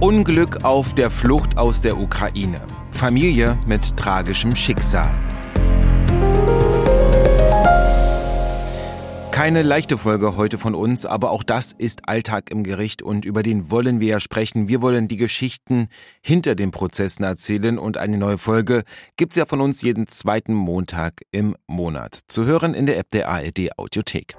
Unglück auf der Flucht aus der Ukraine. Familie mit tragischem Schicksal. Keine leichte Folge heute von uns, aber auch das ist Alltag im Gericht und über den wollen wir ja sprechen. Wir wollen die Geschichten hinter den Prozessen erzählen und eine neue Folge gibt's ja von uns jeden zweiten Montag im Monat. Zu hören in der App der ARD Audiothek.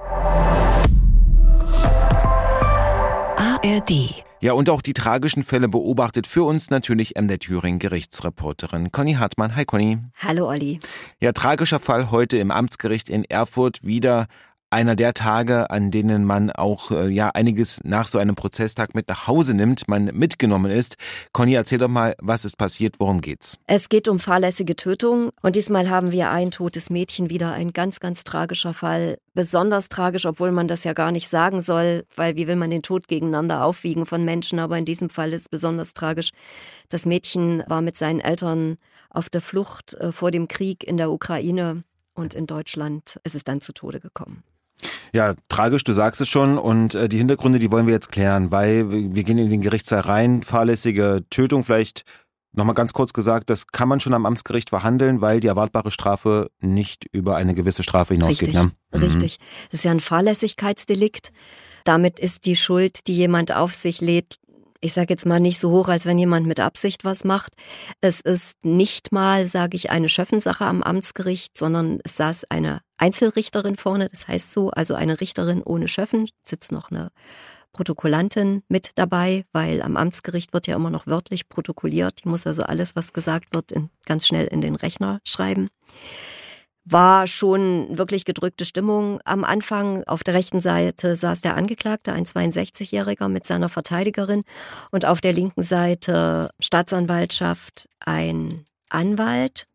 ARD ja, und auch die tragischen Fälle beobachtet für uns natürlich MD Thüringen Gerichtsreporterin Conny Hartmann. Hi Conny. Hallo Olli. Ja, tragischer Fall heute im Amtsgericht in Erfurt. Wieder einer der Tage, an denen man auch äh, ja einiges nach so einem Prozesstag mit nach Hause nimmt, man mitgenommen ist. Conny, erzähl doch mal, was ist passiert, worum geht's? Es geht um fahrlässige Tötung und diesmal haben wir ein totes Mädchen wieder, ein ganz, ganz tragischer Fall. Besonders tragisch, obwohl man das ja gar nicht sagen soll, weil wie will man den Tod gegeneinander aufwiegen von Menschen, aber in diesem Fall ist es besonders tragisch. Das Mädchen war mit seinen Eltern auf der Flucht äh, vor dem Krieg in der Ukraine und in Deutschland ist es dann zu Tode gekommen. Ja, tragisch, du sagst es schon. Und äh, die Hintergründe, die wollen wir jetzt klären, weil wir gehen in den Gerichtssaal rein. Fahrlässige Tötung vielleicht Nochmal ganz kurz gesagt, das kann man schon am Amtsgericht verhandeln, weil die erwartbare Strafe nicht über eine gewisse Strafe hinausgeht. Richtig, ne? mhm. richtig. Das ist ja ein Fahrlässigkeitsdelikt. Damit ist die Schuld, die jemand auf sich lädt, ich sage jetzt mal nicht so hoch, als wenn jemand mit Absicht was macht. Es ist nicht mal, sage ich, eine Schöffensache am Amtsgericht, sondern es saß eine Einzelrichterin vorne, das heißt so, also eine Richterin ohne Schöffen, sitzt noch eine Protokollantin mit dabei, weil am Amtsgericht wird ja immer noch wörtlich protokolliert. Die muss also alles, was gesagt wird, in, ganz schnell in den Rechner schreiben war schon wirklich gedrückte Stimmung am Anfang. Auf der rechten Seite saß der Angeklagte, ein 62-Jähriger mit seiner Verteidigerin und auf der linken Seite Staatsanwaltschaft, ein Anwalt,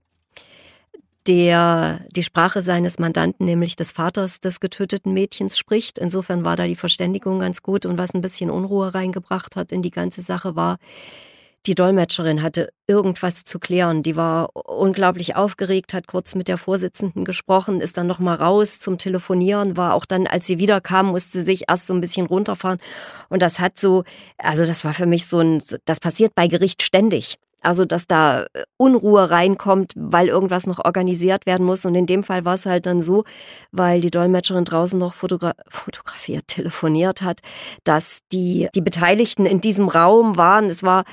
der die Sprache seines Mandanten, nämlich des Vaters des getöteten Mädchens, spricht. Insofern war da die Verständigung ganz gut und was ein bisschen Unruhe reingebracht hat in die ganze Sache war, die Dolmetscherin hatte irgendwas zu klären. Die war unglaublich aufgeregt, hat kurz mit der Vorsitzenden gesprochen, ist dann nochmal raus zum Telefonieren, war auch dann, als sie wiederkam, musste sie sich erst so ein bisschen runterfahren. Und das hat so, also das war für mich so ein, das passiert bei Gericht ständig. Also, dass da Unruhe reinkommt, weil irgendwas noch organisiert werden muss. Und in dem Fall war es halt dann so, weil die Dolmetscherin draußen noch fotogra fotografiert, telefoniert hat, dass die, die Beteiligten in diesem Raum waren. Es war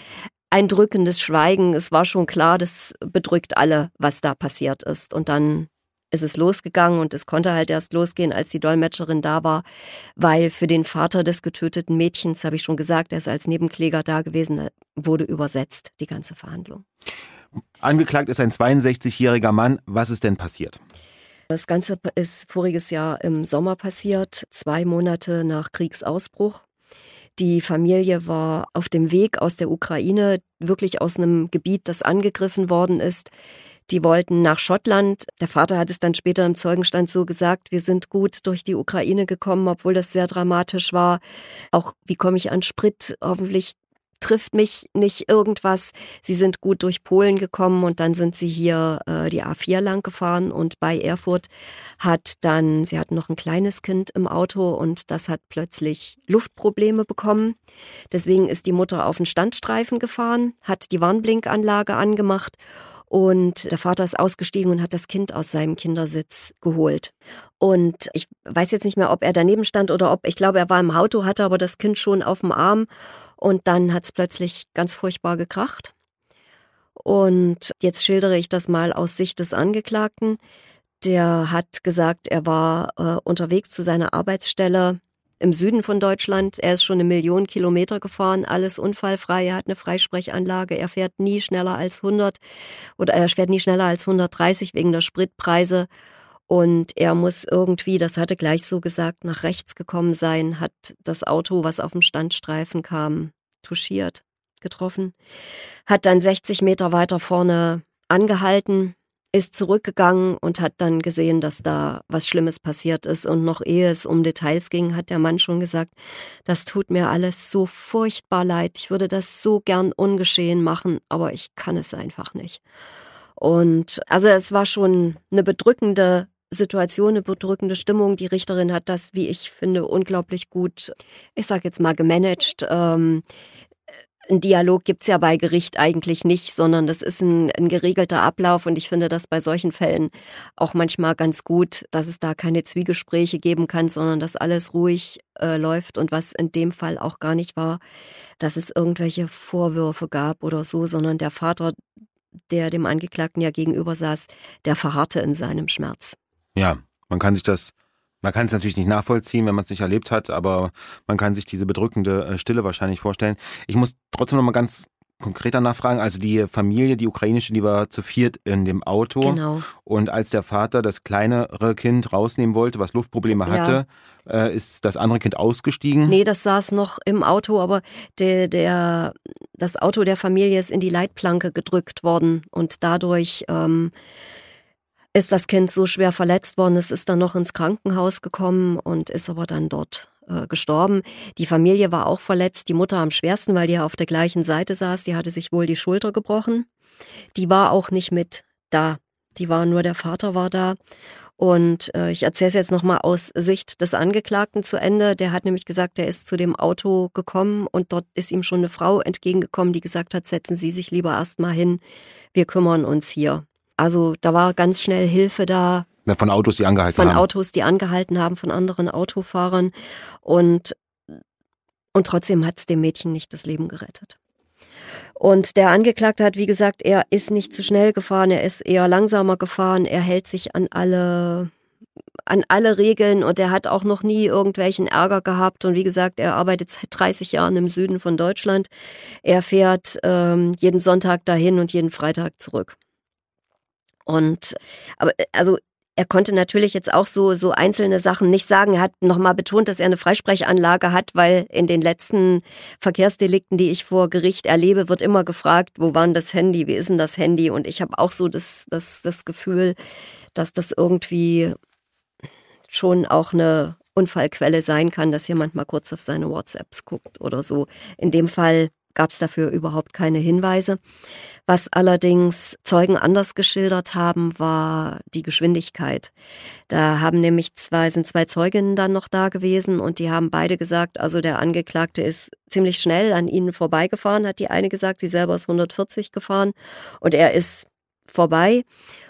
ein drückendes Schweigen. Es war schon klar, das bedrückt alle, was da passiert ist. Und dann ist es losgegangen und es konnte halt erst losgehen, als die Dolmetscherin da war, weil für den Vater des getöteten Mädchens, habe ich schon gesagt, er ist als Nebenkläger da gewesen, wurde übersetzt, die ganze Verhandlung. Angeklagt ist ein 62-jähriger Mann. Was ist denn passiert? Das Ganze ist voriges Jahr im Sommer passiert, zwei Monate nach Kriegsausbruch. Die Familie war auf dem Weg aus der Ukraine, wirklich aus einem Gebiet, das angegriffen worden ist. Die wollten nach Schottland. Der Vater hat es dann später im Zeugenstand so gesagt, wir sind gut durch die Ukraine gekommen, obwohl das sehr dramatisch war. Auch wie komme ich an Sprit? Hoffentlich trifft mich nicht irgendwas. Sie sind gut durch Polen gekommen und dann sind sie hier äh, die A4 lang gefahren und bei Erfurt hat dann, sie hatten noch ein kleines Kind im Auto und das hat plötzlich Luftprobleme bekommen. Deswegen ist die Mutter auf den Standstreifen gefahren, hat die Warnblinkanlage angemacht und der Vater ist ausgestiegen und hat das Kind aus seinem Kindersitz geholt. Und ich weiß jetzt nicht mehr, ob er daneben stand oder ob, ich glaube, er war im Auto, hatte aber das Kind schon auf dem Arm und dann hat es plötzlich ganz furchtbar gekracht. Und jetzt schildere ich das mal aus Sicht des Angeklagten. Der hat gesagt, er war äh, unterwegs zu seiner Arbeitsstelle im Süden von Deutschland. Er ist schon eine Million Kilometer gefahren, alles unfallfrei. Er hat eine Freisprechanlage. Er fährt nie schneller als 100 oder er fährt nie schneller als 130 wegen der Spritpreise. Und er muss irgendwie, das hatte gleich so gesagt, nach rechts gekommen sein, hat das Auto, was auf dem Standstreifen kam, touchiert, getroffen, hat dann 60 Meter weiter vorne angehalten, ist zurückgegangen und hat dann gesehen, dass da was Schlimmes passiert ist. Und noch ehe es um Details ging, hat der Mann schon gesagt, das tut mir alles so furchtbar leid. Ich würde das so gern ungeschehen machen, aber ich kann es einfach nicht. Und also es war schon eine bedrückende Situation, eine bedrückende Stimmung. Die Richterin hat das, wie ich finde, unglaublich gut, ich sage jetzt mal, gemanagt. Ähm, ein Dialog gibt's ja bei Gericht eigentlich nicht, sondern das ist ein, ein, geregelter Ablauf und ich finde das bei solchen Fällen auch manchmal ganz gut, dass es da keine Zwiegespräche geben kann, sondern dass alles ruhig äh, läuft und was in dem Fall auch gar nicht war, dass es irgendwelche Vorwürfe gab oder so, sondern der Vater, der dem Angeklagten ja gegenüber saß, der verharrte in seinem Schmerz. Ja, man kann sich das man kann es natürlich nicht nachvollziehen, wenn man es nicht erlebt hat, aber man kann sich diese bedrückende äh, Stille wahrscheinlich vorstellen. Ich muss trotzdem noch mal ganz konkreter nachfragen. Also die Familie, die ukrainische, die war zu viert in dem Auto. Genau. Und als der Vater das kleinere Kind rausnehmen wollte, was Luftprobleme hatte, ja. äh, ist das andere Kind ausgestiegen? Nee, das saß noch im Auto, aber der, der, das Auto der Familie ist in die Leitplanke gedrückt worden und dadurch ähm, ist das Kind so schwer verletzt worden. Es ist dann noch ins Krankenhaus gekommen und ist aber dann dort äh, gestorben. Die Familie war auch verletzt, die Mutter am schwersten, weil die ja auf der gleichen Seite saß. Die hatte sich wohl die Schulter gebrochen. Die war auch nicht mit da. Die war nur der Vater war da. Und äh, ich erzähle es jetzt nochmal aus Sicht des Angeklagten zu Ende. Der hat nämlich gesagt, er ist zu dem Auto gekommen und dort ist ihm schon eine Frau entgegengekommen, die gesagt hat, setzen Sie sich lieber erstmal hin, wir kümmern uns hier. Also da war ganz schnell Hilfe da. Von Autos, die angehalten von haben. Von Autos, die angehalten haben, von anderen Autofahrern. Und, und trotzdem hat es dem Mädchen nicht das Leben gerettet. Und der Angeklagte hat, wie gesagt, er ist nicht zu schnell gefahren, er ist eher langsamer gefahren, er hält sich an alle an alle Regeln und er hat auch noch nie irgendwelchen Ärger gehabt. Und wie gesagt, er arbeitet seit 30 Jahren im Süden von Deutschland. Er fährt ähm, jeden Sonntag dahin und jeden Freitag zurück. Und aber äh, also er konnte natürlich jetzt auch so, so einzelne Sachen nicht sagen. Er hat nochmal betont, dass er eine Freisprechanlage hat, weil in den letzten Verkehrsdelikten, die ich vor Gericht erlebe, wird immer gefragt, wo war denn das Handy, wie ist denn das Handy? Und ich habe auch so das, das, das Gefühl, dass das irgendwie schon auch eine Unfallquelle sein kann, dass jemand mal kurz auf seine WhatsApps guckt oder so. In dem Fall gab es dafür überhaupt keine Hinweise. Was allerdings Zeugen anders geschildert haben, war die Geschwindigkeit. Da haben nämlich zwei, sind zwei Zeuginnen dann noch da gewesen und die haben beide gesagt, also der Angeklagte ist ziemlich schnell an ihnen vorbeigefahren, hat die eine gesagt, sie selber ist 140 gefahren und er ist vorbei.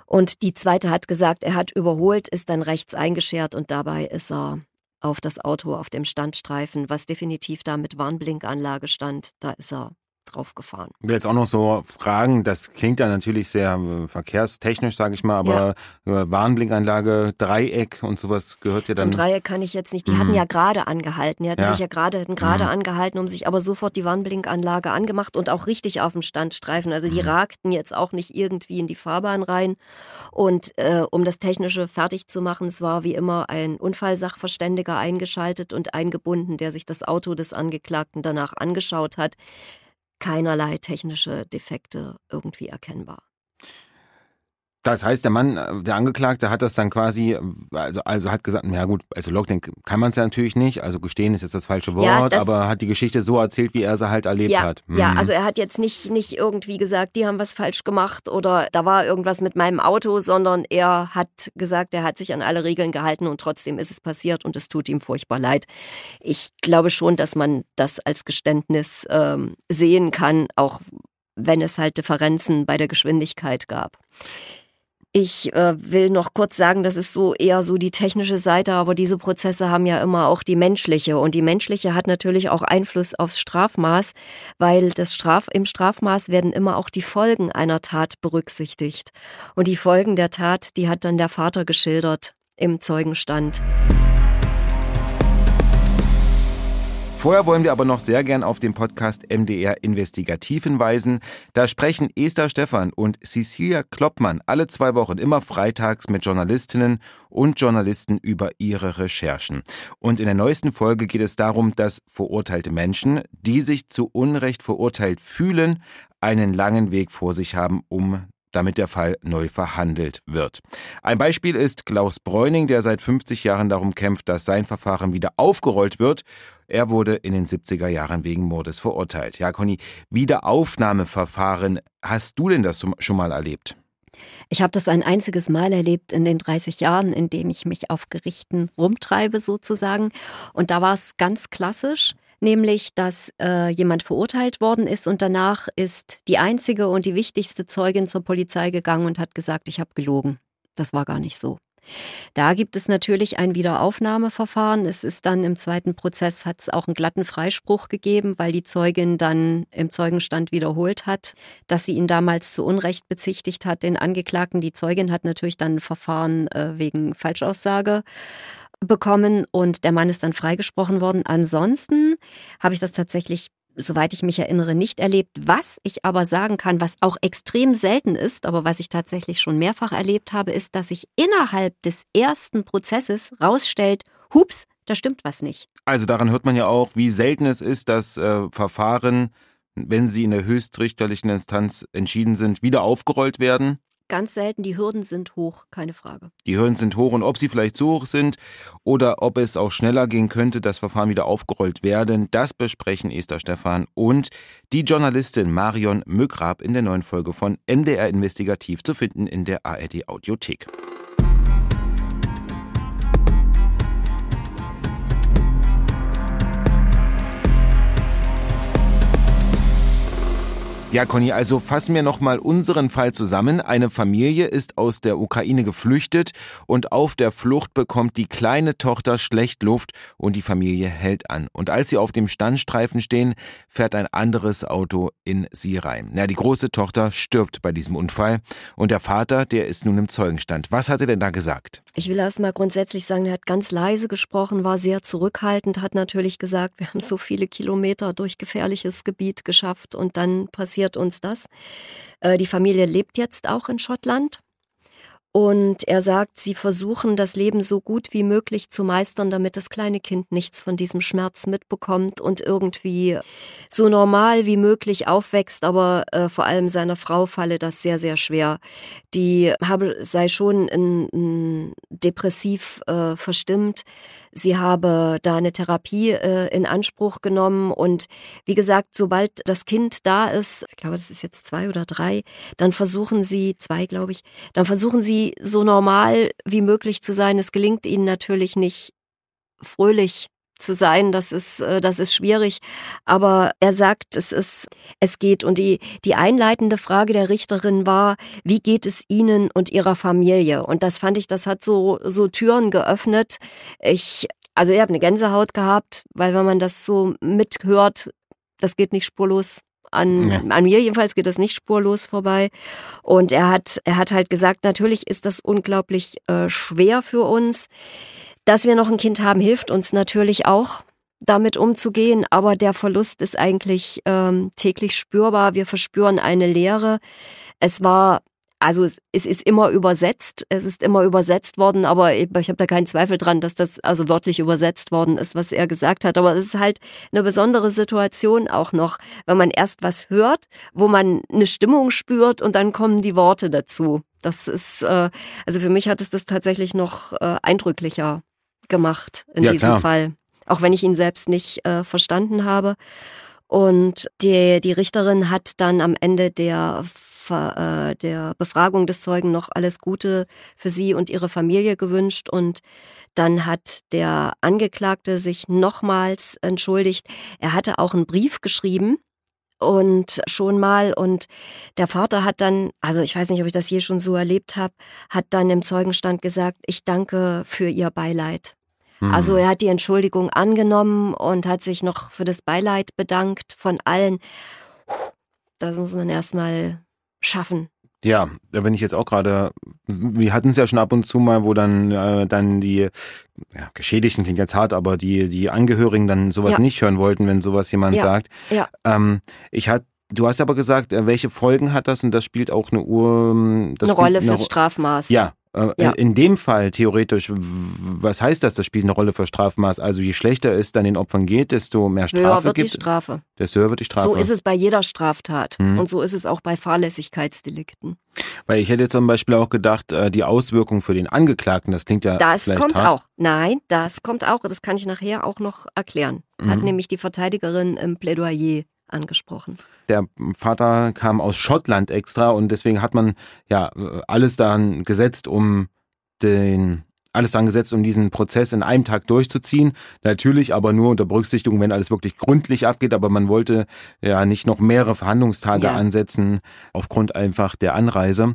Und die zweite hat gesagt, er hat überholt, ist dann rechts eingeschert und dabei ist er auf das Auto auf dem Standstreifen, was definitiv da mit Warnblinkanlage stand. Da ist er drauf gefahren. Ich will jetzt auch noch so fragen, das klingt ja natürlich sehr äh, verkehrstechnisch, sage ich mal, aber ja. Äh, Warnblinkanlage, Dreieck und sowas gehört ja dann. Zum Dreieck kann ich jetzt nicht. Die mhm. hatten ja gerade angehalten. Die hatten ja. sich ja gerade, hatten gerade mhm. angehalten, um sich aber sofort die Warnblinkanlage angemacht und auch richtig auf dem Standstreifen. Also die mhm. ragten jetzt auch nicht irgendwie in die Fahrbahn rein. Und äh, um das Technische fertig zu machen, es war wie immer ein Unfallsachverständiger eingeschaltet und eingebunden, der sich das Auto des Angeklagten danach angeschaut hat keinerlei technische Defekte irgendwie erkennbar. Das heißt, der Mann, äh, der Angeklagte hat das dann quasi, also, also hat gesagt, na gut, also Lockdown kann man es ja natürlich nicht, also gestehen ist jetzt das falsche Wort, ja, das, aber hat die Geschichte so erzählt, wie er sie halt erlebt ja, hat. Hm. Ja, also er hat jetzt nicht, nicht irgendwie gesagt, die haben was falsch gemacht oder da war irgendwas mit meinem Auto, sondern er hat gesagt, er hat sich an alle Regeln gehalten und trotzdem ist es passiert und es tut ihm furchtbar leid. Ich glaube schon, dass man das als Geständnis ähm, sehen kann, auch wenn es halt Differenzen bei der Geschwindigkeit gab. Ich äh, will noch kurz sagen, das ist so eher so die technische Seite, aber diese Prozesse haben ja immer auch die menschliche und die menschliche hat natürlich auch Einfluss aufs Strafmaß, weil das Straf im Strafmaß werden immer auch die Folgen einer Tat berücksichtigt und die Folgen der Tat, die hat dann der Vater geschildert im Zeugenstand. Vorher wollen wir aber noch sehr gern auf den Podcast MDR Investigativ hinweisen. Da sprechen Esther Stephan und Cecilia Kloppmann alle zwei Wochen immer freitags mit Journalistinnen und Journalisten über ihre Recherchen. Und in der neuesten Folge geht es darum, dass verurteilte Menschen, die sich zu Unrecht verurteilt fühlen, einen langen Weg vor sich haben, um damit der Fall neu verhandelt wird. Ein Beispiel ist Klaus Bräuning, der seit 50 Jahren darum kämpft, dass sein Verfahren wieder aufgerollt wird. Er wurde in den 70er Jahren wegen Mordes verurteilt. Ja, Conny, Wiederaufnahmeverfahren, hast du denn das schon mal erlebt? Ich habe das ein einziges Mal erlebt in den 30 Jahren, in denen ich mich auf Gerichten rumtreibe sozusagen. Und da war es ganz klassisch nämlich dass äh, jemand verurteilt worden ist und danach ist die einzige und die wichtigste Zeugin zur Polizei gegangen und hat gesagt, ich habe gelogen. Das war gar nicht so. Da gibt es natürlich ein Wiederaufnahmeverfahren. Es ist dann im zweiten Prozess hat es auch einen glatten Freispruch gegeben, weil die Zeugin dann im Zeugenstand wiederholt hat, dass sie ihn damals zu Unrecht bezichtigt hat, den Angeklagten. Die Zeugin hat natürlich dann ein Verfahren äh, wegen Falschaussage bekommen und der Mann ist dann freigesprochen worden. Ansonsten habe ich das tatsächlich soweit ich mich erinnere, nicht erlebt. Was ich aber sagen kann, was auch extrem selten ist, aber was ich tatsächlich schon mehrfach erlebt habe, ist, dass sich innerhalb des ersten Prozesses rausstellt, hups, da stimmt was nicht. Also daran hört man ja auch, wie selten es ist, dass äh, Verfahren, wenn sie in der höchstrichterlichen Instanz entschieden sind, wieder aufgerollt werden ganz selten. Die Hürden sind hoch, keine Frage. Die Hürden sind hoch und ob sie vielleicht so hoch sind oder ob es auch schneller gehen könnte, das Verfahren wieder aufgerollt werden, das besprechen Esther Stephan und die Journalistin Marion Mückrab in der neuen Folge von MDR Investigativ zu finden in der ARD Audiothek. Ja, Conny, also fassen wir nochmal unseren Fall zusammen. Eine Familie ist aus der Ukraine geflüchtet und auf der Flucht bekommt die kleine Tochter schlecht Luft und die Familie hält an. Und als sie auf dem Standstreifen stehen, fährt ein anderes Auto in sie rein. Na, die große Tochter stirbt bei diesem Unfall und der Vater, der ist nun im Zeugenstand. Was hat er denn da gesagt? Ich will erst mal grundsätzlich sagen, er hat ganz leise gesprochen, war sehr zurückhaltend, hat natürlich gesagt, wir haben so viele Kilometer durch gefährliches Gebiet geschafft und dann passiert passiert uns das. Äh, die Familie lebt jetzt auch in Schottland. Und er sagt, sie versuchen das Leben so gut wie möglich zu meistern, damit das kleine Kind nichts von diesem Schmerz mitbekommt und irgendwie so normal wie möglich aufwächst. Aber äh, vor allem seiner Frau falle das sehr, sehr schwer. Die habe, sei schon in, in depressiv äh, verstimmt. Sie habe da eine Therapie äh, in Anspruch genommen und wie gesagt, sobald das Kind da ist, ich glaube, das ist jetzt zwei oder drei, dann versuchen sie, zwei glaube ich, dann versuchen sie so normal wie möglich zu sein. Es gelingt ihnen natürlich nicht fröhlich zu sein, das ist, äh, das ist schwierig. Aber er sagt, es ist, es geht. Und die, die einleitende Frage der Richterin war, wie geht es Ihnen und Ihrer Familie? Und das fand ich, das hat so, so Türen geöffnet. Ich, also ich habe eine Gänsehaut gehabt, weil wenn man das so mithört, das geht nicht spurlos an, ja. an mir jedenfalls geht das nicht spurlos vorbei. Und er hat, er hat halt gesagt, natürlich ist das unglaublich äh, schwer für uns. Dass wir noch ein Kind haben, hilft uns natürlich auch damit umzugehen, aber der Verlust ist eigentlich ähm, täglich spürbar. Wir verspüren eine Leere. Es war, also es, es, ist immer übersetzt, es ist immer übersetzt worden, aber ich, ich habe da keinen Zweifel dran, dass das also wörtlich übersetzt worden ist, was er gesagt hat. Aber es ist halt eine besondere Situation auch noch, wenn man erst was hört, wo man eine Stimmung spürt und dann kommen die Worte dazu. Das ist, äh, also für mich hat es das tatsächlich noch äh, eindrücklicher gemacht in ja, diesem klar. Fall. Auch wenn ich ihn selbst nicht äh, verstanden habe. Und die, die Richterin hat dann am Ende der, äh, der Befragung des Zeugen noch alles Gute für sie und ihre Familie gewünscht. Und dann hat der Angeklagte sich nochmals entschuldigt. Er hatte auch einen Brief geschrieben und schon mal und der Vater hat dann, also ich weiß nicht, ob ich das je schon so erlebt habe, hat dann im Zeugenstand gesagt, ich danke für ihr Beileid. Also hm. er hat die Entschuldigung angenommen und hat sich noch für das Beileid bedankt von allen. Das muss man erstmal schaffen. Ja, da bin ich jetzt auch gerade, wir hatten es ja schon ab und zu mal, wo dann, äh, dann die ja, Geschädigten klingt jetzt hart, aber die, die Angehörigen dann sowas ja. nicht hören wollten, wenn sowas jemand ja. sagt. Ja. Ähm, ich hatte Du hast aber gesagt, äh, welche Folgen hat das und das spielt auch eine Uhr. Ähm, eine Rolle fürs Strafmaß. Ja, ja. In dem Fall theoretisch, was heißt das? Das spielt eine Rolle für Strafmaß. Also je schlechter es dann den Opfern geht, desto mehr Strafe höher wird gibt. die Strafe. Desto höher wird die Strafe. So ist es bei jeder Straftat. Hm. Und so ist es auch bei Fahrlässigkeitsdelikten. Weil ich hätte zum Beispiel auch gedacht, äh, die Auswirkungen für den Angeklagten, das klingt ja. Das kommt hart. auch. Nein, das kommt auch. Das kann ich nachher auch noch erklären. Hat mhm. nämlich die Verteidigerin im Plädoyer angesprochen. Der Vater kam aus Schottland extra und deswegen hat man ja alles daran gesetzt, um den alles dran gesetzt, um diesen Prozess in einem Tag durchzuziehen. Natürlich aber nur unter Berücksichtigung, wenn alles wirklich gründlich abgeht. Aber man wollte ja nicht noch mehrere Verhandlungstage ja. ansetzen aufgrund einfach der Anreise.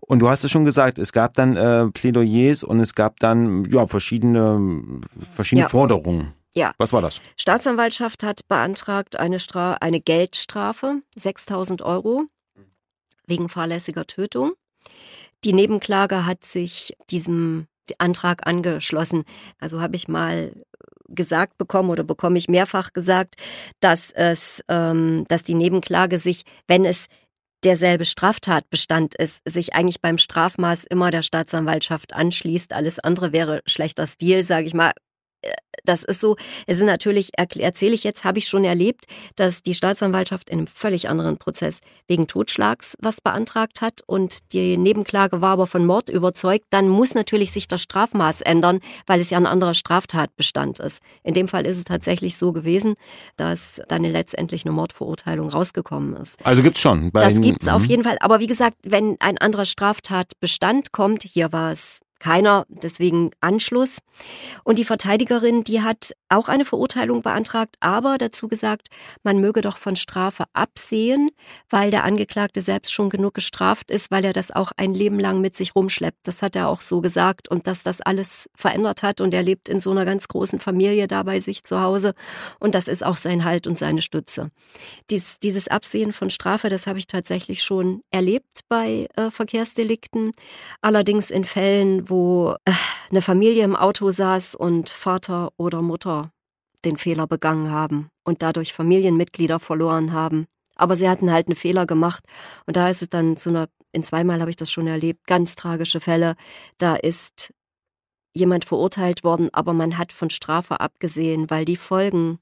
Und du hast es schon gesagt, es gab dann äh, Plädoyers und es gab dann ja verschiedene, verschiedene ja. Forderungen. Ja. Was war das? Staatsanwaltschaft hat beantragt eine, Stra eine Geldstrafe, 6000 Euro, wegen fahrlässiger Tötung. Die Nebenklage hat sich diesem Antrag angeschlossen. Also habe ich mal gesagt bekommen oder bekomme ich mehrfach gesagt, dass es, ähm, dass die Nebenklage sich, wenn es derselbe Straftatbestand ist, sich eigentlich beim Strafmaß immer der Staatsanwaltschaft anschließt. Alles andere wäre schlechter Stil, sage ich mal das ist so, es sind natürlich, erzähle ich jetzt, habe ich schon erlebt, dass die Staatsanwaltschaft in einem völlig anderen Prozess wegen Totschlags was beantragt hat und die Nebenklage war aber von Mord überzeugt, dann muss natürlich sich das Strafmaß ändern, weil es ja ein anderer Straftatbestand ist. In dem Fall ist es tatsächlich so gewesen, dass dann letztendlich eine Mordverurteilung rausgekommen ist. Also gibt's schon. das gibt's auf mhm. jeden Fall. Aber wie gesagt, wenn ein anderer Straftatbestand kommt, hier war es keiner, deswegen Anschluss. Und die Verteidigerin, die hat auch eine Verurteilung beantragt, aber dazu gesagt, man möge doch von Strafe absehen, weil der Angeklagte selbst schon genug gestraft ist, weil er das auch ein Leben lang mit sich rumschleppt. Das hat er auch so gesagt und dass das alles verändert hat und er lebt in so einer ganz großen Familie da bei sich zu Hause und das ist auch sein Halt und seine Stütze. Dies, dieses Absehen von Strafe, das habe ich tatsächlich schon erlebt bei äh, Verkehrsdelikten, allerdings in Fällen, wo äh, eine Familie im Auto saß und Vater oder Mutter den Fehler begangen haben und dadurch Familienmitglieder verloren haben. Aber sie hatten halt einen Fehler gemacht. Und da ist es dann zu einer, in zweimal habe ich das schon erlebt, ganz tragische Fälle. Da ist jemand verurteilt worden, aber man hat von Strafe abgesehen, weil die Folgen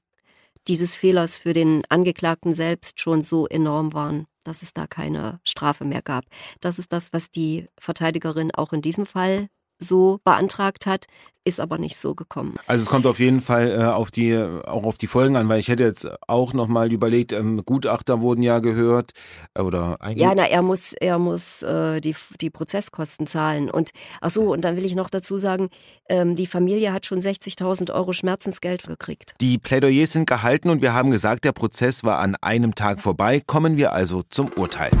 dieses Fehlers für den Angeklagten selbst schon so enorm waren, dass es da keine Strafe mehr gab. Das ist das, was die Verteidigerin auch in diesem Fall so beantragt hat, ist aber nicht so gekommen. Also es kommt auf jeden Fall äh, auf die auch auf die Folgen an, weil ich hätte jetzt auch noch mal überlegt, ähm, Gutachter wurden ja gehört äh, oder eigentlich Ja, na er muss er muss äh, die die Prozesskosten zahlen und ach so und dann will ich noch dazu sagen, ähm, die Familie hat schon 60.000 Euro Schmerzensgeld gekriegt. Die Plädoyers sind gehalten und wir haben gesagt, der Prozess war an einem Tag vorbei. Kommen wir also zum Urteil.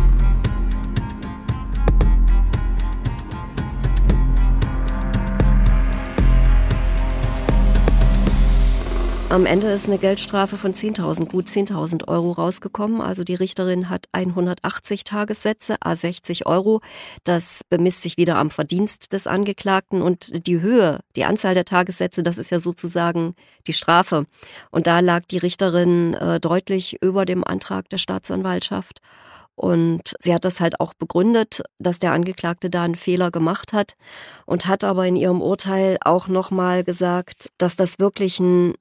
Am Ende ist eine Geldstrafe von 10.000, gut 10.000 Euro rausgekommen. Also die Richterin hat 180 Tagessätze, a 60 Euro. Das bemisst sich wieder am Verdienst des Angeklagten und die Höhe, die Anzahl der Tagessätze, das ist ja sozusagen die Strafe. Und da lag die Richterin äh, deutlich über dem Antrag der Staatsanwaltschaft. Und sie hat das halt auch begründet, dass der Angeklagte da einen Fehler gemacht hat und hat aber in ihrem Urteil auch nochmal gesagt, dass das wirklich ein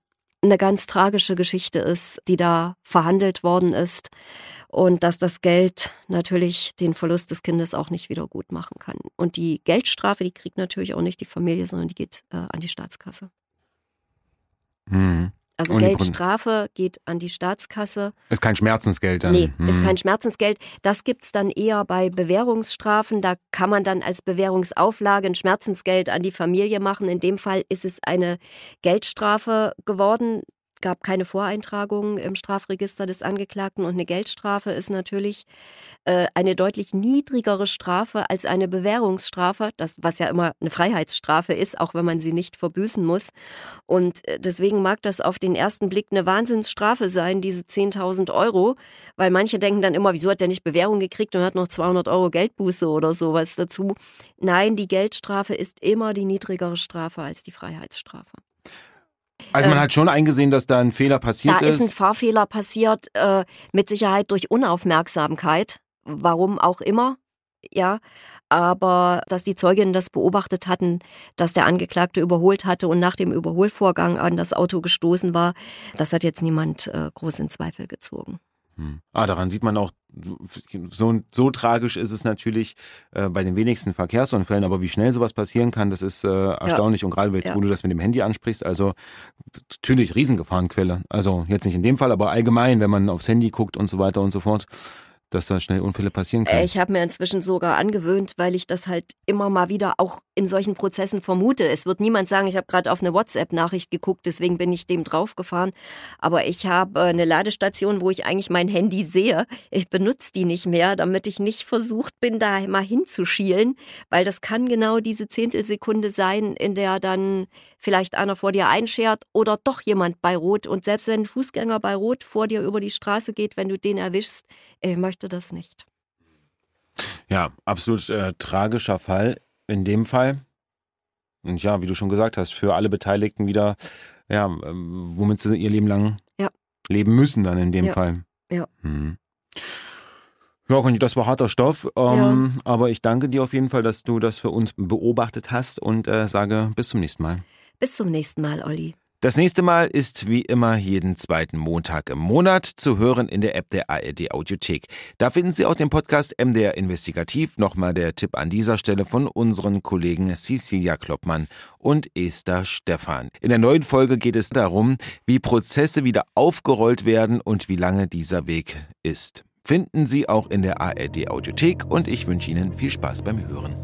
eine ganz tragische Geschichte ist, die da verhandelt worden ist und dass das Geld natürlich den Verlust des Kindes auch nicht wieder gut machen kann. Und die Geldstrafe, die kriegt natürlich auch nicht die Familie, sondern die geht äh, an die Staatskasse. Mhm. Also und Geldstrafe geht an die Staatskasse. Ist kein Schmerzensgeld dann? Nee, hm. ist kein Schmerzensgeld. Das gibt es dann eher bei Bewährungsstrafen. Da kann man dann als Bewährungsauflage ein Schmerzensgeld an die Familie machen. In dem Fall ist es eine Geldstrafe geworden gab keine Voreintragung im Strafregister des Angeklagten und eine Geldstrafe ist natürlich äh, eine deutlich niedrigere Strafe als eine Bewährungsstrafe, das, was ja immer eine Freiheitsstrafe ist, auch wenn man sie nicht verbüßen muss. Und äh, deswegen mag das auf den ersten Blick eine Wahnsinnsstrafe sein, diese 10.000 Euro, weil manche denken dann immer, wieso hat der nicht Bewährung gekriegt und hat noch 200 Euro Geldbuße oder sowas dazu. Nein, die Geldstrafe ist immer die niedrigere Strafe als die Freiheitsstrafe. Also man ähm, hat schon eingesehen, dass da ein Fehler passiert da ist. Da ist ein Fahrfehler passiert, äh, mit Sicherheit durch Unaufmerksamkeit, warum auch immer, ja. Aber dass die Zeuginnen das beobachtet hatten, dass der Angeklagte überholt hatte und nach dem Überholvorgang an das Auto gestoßen war, das hat jetzt niemand äh, groß in Zweifel gezogen. Hm. Ah, daran sieht man auch, so, so tragisch ist es natürlich äh, bei den wenigsten Verkehrsunfällen, aber wie schnell sowas passieren kann, das ist äh, erstaunlich. Ja. Und gerade jetzt, ja. wo du das mit dem Handy ansprichst, also natürlich Riesengefahrenquelle. Also jetzt nicht in dem Fall, aber allgemein, wenn man aufs Handy guckt und so weiter und so fort. Dass da schnell Unfälle passieren können. Äh, ich habe mir inzwischen sogar angewöhnt, weil ich das halt immer mal wieder auch in solchen Prozessen vermute. Es wird niemand sagen, ich habe gerade auf eine WhatsApp-Nachricht geguckt, deswegen bin ich dem draufgefahren. Aber ich habe eine Ladestation, wo ich eigentlich mein Handy sehe. Ich benutze die nicht mehr, damit ich nicht versucht bin, da mal hinzuschielen, weil das kann genau diese Zehntelsekunde sein, in der dann vielleicht einer vor dir einschert oder doch jemand bei Rot. Und selbst wenn ein Fußgänger bei Rot vor dir über die Straße geht, wenn du den erwischst, ich möchte das nicht. Ja, absolut äh, tragischer Fall in dem Fall. Und ja, wie du schon gesagt hast, für alle Beteiligten wieder, ja, ähm, womit sie ihr Leben lang ja. leben müssen dann in dem ja. Fall. Ja. Hm. Ja, Conny, das war harter Stoff. Ähm, ja. Aber ich danke dir auf jeden Fall, dass du das für uns beobachtet hast und äh, sage bis zum nächsten Mal. Bis zum nächsten Mal, Olli. Das nächste Mal ist wie immer jeden zweiten Montag im Monat zu hören in der App der ARD Audiothek. Da finden Sie auch den Podcast MDR Investigativ. Nochmal der Tipp an dieser Stelle von unseren Kollegen Cecilia Kloppmann und Esther Stephan. In der neuen Folge geht es darum, wie Prozesse wieder aufgerollt werden und wie lange dieser Weg ist. Finden Sie auch in der ARD Audiothek und ich wünsche Ihnen viel Spaß beim Hören.